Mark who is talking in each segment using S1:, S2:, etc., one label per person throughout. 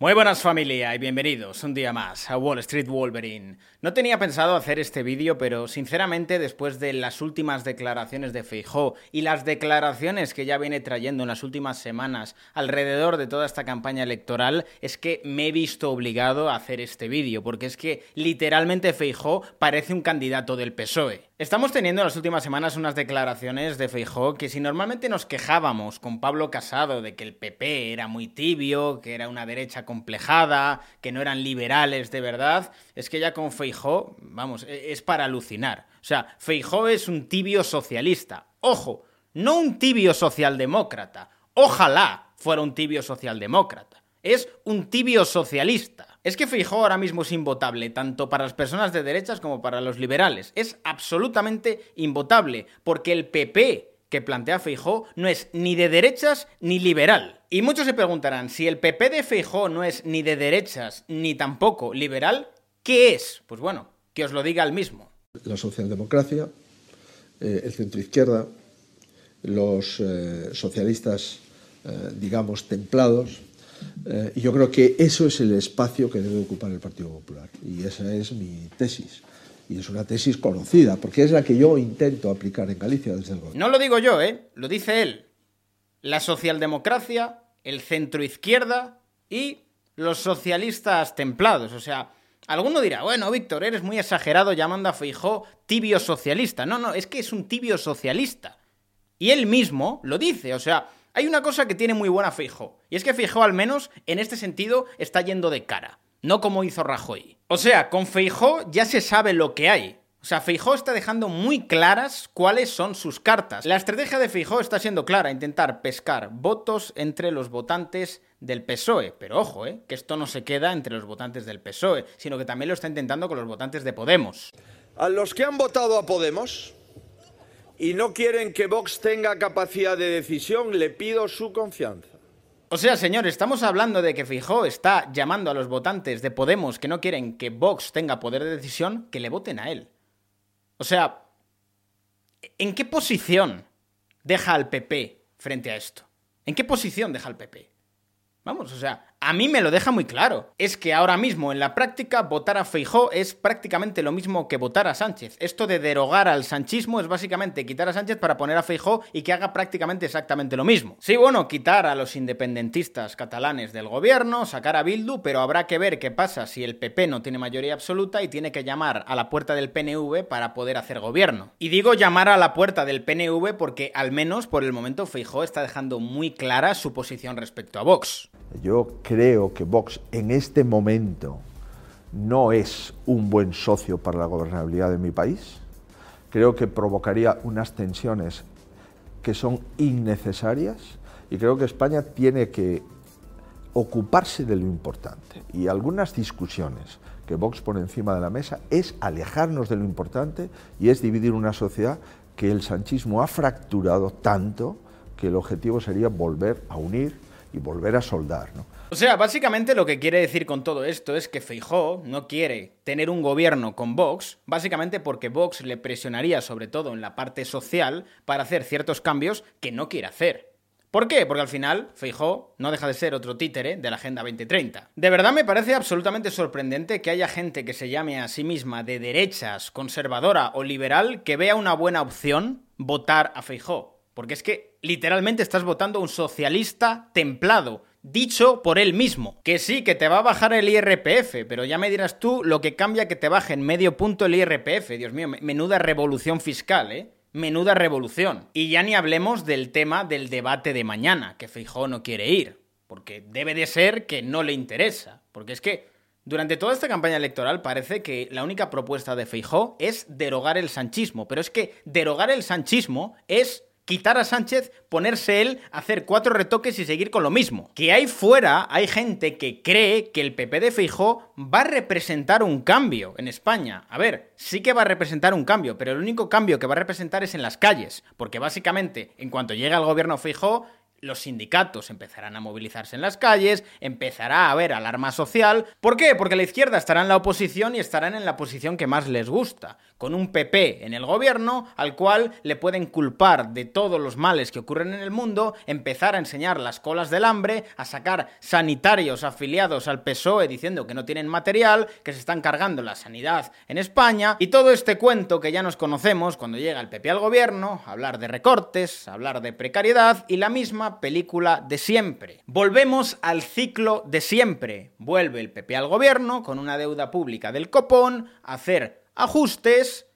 S1: Muy buenas familia y bienvenidos un día más a Wall Street Wolverine. No tenía pensado hacer este vídeo, pero sinceramente después de las últimas declaraciones de Feijó y las declaraciones que ya viene trayendo en las últimas semanas alrededor de toda esta campaña electoral, es que me he visto obligado a hacer este vídeo, porque es que literalmente Feijó parece un candidato del PSOE. Estamos teniendo en las últimas semanas unas declaraciones de Feijó que si normalmente nos quejábamos con Pablo Casado de que el PP era muy tibio, que era una derecha complejada, que no eran liberales de verdad, es que ya con Feijó, vamos, e, es para alucinar. O sea, Feijó es un tibio socialista. Ojo, no un tibio socialdemócrata. Ojalá fuera un tibio socialdemócrata. Es un tibio socialista. Es que Feijóo ahora mismo es invotable, tanto para las personas de derechas como para los liberales. Es absolutamente invotable, porque el PP que plantea Feijó no es ni de derechas ni liberal. Y muchos se preguntarán, si el PP de Feijó no es ni de derechas ni tampoco liberal, ¿qué es? Pues bueno, que os lo diga el mismo.
S2: La socialdemocracia, eh, el centro izquierda, los eh, socialistas, eh, digamos, templados, eh, yo creo que eso es el espacio que debe ocupar el Partido Popular. Y esa es mi tesis. Y es una tesis conocida, porque es la que yo intento aplicar en Galicia desde el gobierno.
S1: No lo digo yo, ¿eh? Lo dice él. La socialdemocracia, el centro izquierda y los socialistas templados. O sea, alguno dirá, bueno, Víctor, eres muy exagerado llamando a Feijó tibio socialista. No, no, es que es un tibio socialista. Y él mismo lo dice, o sea, hay una cosa que tiene muy buena Feijó, y es que Feijó al menos en este sentido está yendo de cara, no como hizo Rajoy. O sea, con Feijó ya se sabe lo que hay. O sea, Feijó está dejando muy claras cuáles son sus cartas. La estrategia de Feijó está siendo clara, intentar pescar votos entre los votantes del PSOE. Pero ojo, ¿eh? que esto no se queda entre los votantes del PSOE, sino que también lo está intentando con los votantes de Podemos.
S3: A los que han votado a Podemos, y no quieren que Vox tenga capacidad de decisión, le pido su confianza.
S1: O sea, señor, estamos hablando de que Fijó está llamando a los votantes de Podemos que no quieren que Vox tenga poder de decisión que le voten a él. O sea, ¿en qué posición deja al PP frente a esto? ¿En qué posición deja al PP? Vamos, o sea, a mí me lo deja muy claro. Es que ahora mismo en la práctica votar a Feijó es prácticamente lo mismo que votar a Sánchez. Esto de derogar al sanchismo es básicamente quitar a Sánchez para poner a Feijó y que haga prácticamente exactamente lo mismo. Sí, bueno, quitar a los independentistas catalanes del gobierno, sacar a Bildu, pero habrá que ver qué pasa si el PP no tiene mayoría absoluta y tiene que llamar a la puerta del PNV para poder hacer gobierno. Y digo llamar a la puerta del PNV porque al menos por el momento Feijó está dejando muy clara su posición respecto a Vox.
S4: Yo creo que Vox en este momento no es un buen socio para la gobernabilidad de mi país. Creo que provocaría unas tensiones que son innecesarias y creo que España tiene que ocuparse de lo importante. Y algunas discusiones que Vox pone encima de la mesa es alejarnos de lo importante y es dividir una sociedad que el sanchismo ha fracturado tanto que el objetivo sería volver a unir y volver a soldar. ¿no?
S1: O sea, básicamente lo que quiere decir con todo esto es que Feijó no quiere tener un gobierno con Vox, básicamente porque Vox le presionaría sobre todo en la parte social para hacer ciertos cambios que no quiere hacer. ¿Por qué? Porque al final Feijó no deja de ser otro títere de la Agenda 2030. De verdad me parece absolutamente sorprendente que haya gente que se llame a sí misma de derechas, conservadora o liberal que vea una buena opción votar a Feijó. Porque es que literalmente estás votando a un socialista templado, dicho por él mismo. Que sí, que te va a bajar el IRPF, pero ya me dirás tú lo que cambia que te baje en medio punto el IRPF. Dios mío, menuda revolución fiscal, ¿eh? Menuda revolución. Y ya ni hablemos del tema del debate de mañana, que Feijó no quiere ir. Porque debe de ser que no le interesa. Porque es que durante toda esta campaña electoral parece que la única propuesta de Feijó es derogar el sanchismo. Pero es que derogar el sanchismo es quitar a Sánchez, ponerse él, hacer cuatro retoques y seguir con lo mismo. Que ahí fuera hay gente que cree que el PP de Feijó va a representar un cambio en España. A ver, sí que va a representar un cambio, pero el único cambio que va a representar es en las calles, porque básicamente, en cuanto llega al gobierno Feijó, los sindicatos empezarán a movilizarse en las calles, empezará a haber alarma social. ¿Por qué? Porque la izquierda estará en la oposición y estarán en la posición que más les gusta, con un PP en el gobierno al cual le pueden culpar de todos los males que ocurren en el mundo, empezar a enseñar las colas del hambre, a sacar sanitarios afiliados al PSOE diciendo que no tienen material, que se están cargando la sanidad en España, y todo este cuento que ya nos conocemos cuando llega el PP al gobierno, hablar de recortes, hablar de precariedad y la misma película de siempre. Volvemos al ciclo de siempre. Vuelve el PP al gobierno con una deuda pública del copón, a hacer ajustes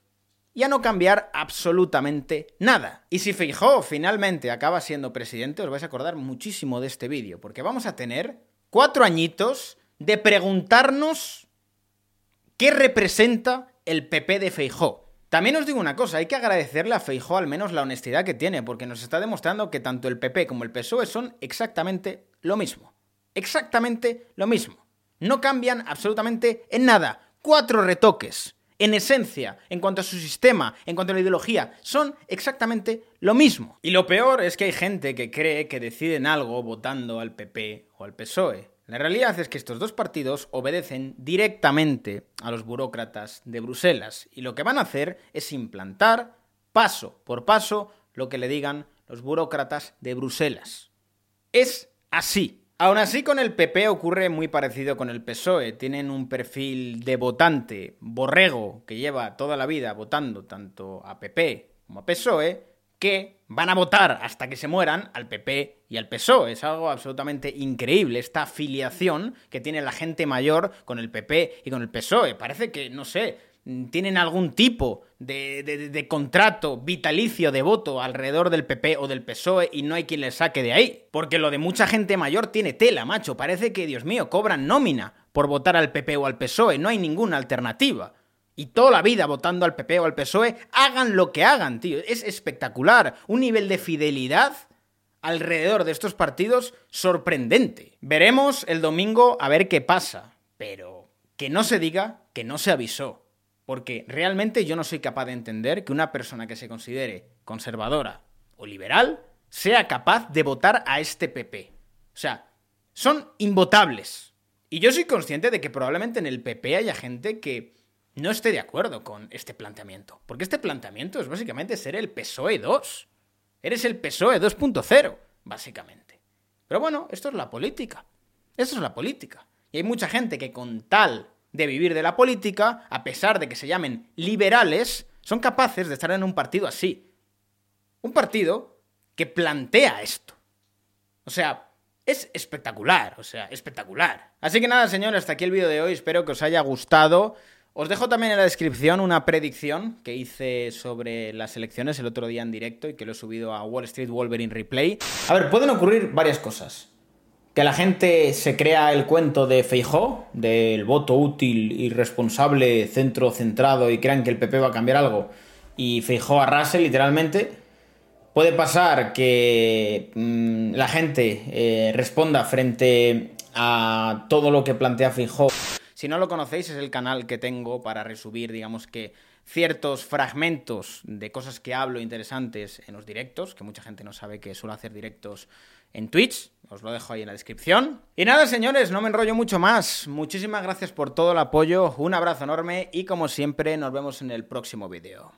S1: y a no cambiar absolutamente nada. Y si Feijóo finalmente acaba siendo presidente, os vais a acordar muchísimo de este vídeo, porque vamos a tener cuatro añitos de preguntarnos qué representa el PP de Feijóo. También os digo una cosa, hay que agradecerle a Feijó al menos la honestidad que tiene, porque nos está demostrando que tanto el PP como el PSOE son exactamente lo mismo. Exactamente lo mismo. No cambian absolutamente en nada. Cuatro retoques. En esencia, en cuanto a su sistema, en cuanto a la ideología, son exactamente lo mismo. Y lo peor es que hay gente que cree que deciden algo votando al PP o al PSOE. La realidad es que estos dos partidos obedecen directamente a los burócratas de Bruselas y lo que van a hacer es implantar paso por paso lo que le digan los burócratas de Bruselas. Es así. Aún así, con el PP ocurre muy parecido con el PSOE. Tienen un perfil de votante borrego que lleva toda la vida votando tanto a PP como a PSOE que van a votar hasta que se mueran al PP y al PSOE. Es algo absolutamente increíble esta afiliación que tiene la gente mayor con el PP y con el PSOE. Parece que, no sé, tienen algún tipo de, contrato vitalicio de voto alrededor del PP o del PSOE y no hay quien les saque de ahí. Porque lo de mucha gente mayor tiene tela, macho. Parece que, Dios mío, cobran nómina por votar al PP o al PSOE. No hay ninguna alternativa y toda la vida votando al PP o al PSOE, hagan lo que hagan, tío. Es espectacular. Un nivel de fidelidad alrededor de estos partidos sorprendente. Veremos el domingo a ver qué pasa, pero que no se diga que no se avisó. Porque realmente yo no soy capaz de entender que una persona que se considere conservadora o liberal sea capaz de votar a este PP. O sea, son invotables. Y yo soy consciente de que probablemente en el PP haya gente que no esté de acuerdo con este planteamiento. Porque este planteamiento es básicamente ser el PSOE 2. Eres el PSOE 2.0, básicamente. Pero bueno, esto es la política. Esto es la política. Y hay mucha gente que con tal de vivir de la política, a pesar de que se llamen liberales, son capaces de estar en un partido así. Un partido que plantea esto. O sea, es espectacular, o sea, espectacular. Así que nada, señores, hasta aquí el vídeo de hoy. Espero que os haya gustado. Os dejo también en la descripción una predicción que hice sobre las elecciones el otro día en directo y que lo he subido a Wall Street Wolverine Replay. A ver, pueden ocurrir varias cosas. Que la gente se crea el cuento de Feijó, del voto útil, irresponsable, centro centrado y crean que el PP va a cambiar algo y Feijó arrase literalmente. Puede pasar que mm, la gente eh, responda frente a todo lo que plantea Feijó si no lo conocéis, es el canal que tengo para resubir, digamos que ciertos fragmentos de cosas que hablo interesantes en los directos, que mucha gente no sabe que suelo hacer directos en Twitch, os lo dejo ahí en la descripción. Y nada, señores, no me enrollo mucho más. Muchísimas gracias por todo el apoyo, un abrazo enorme y como siempre nos vemos en el próximo vídeo.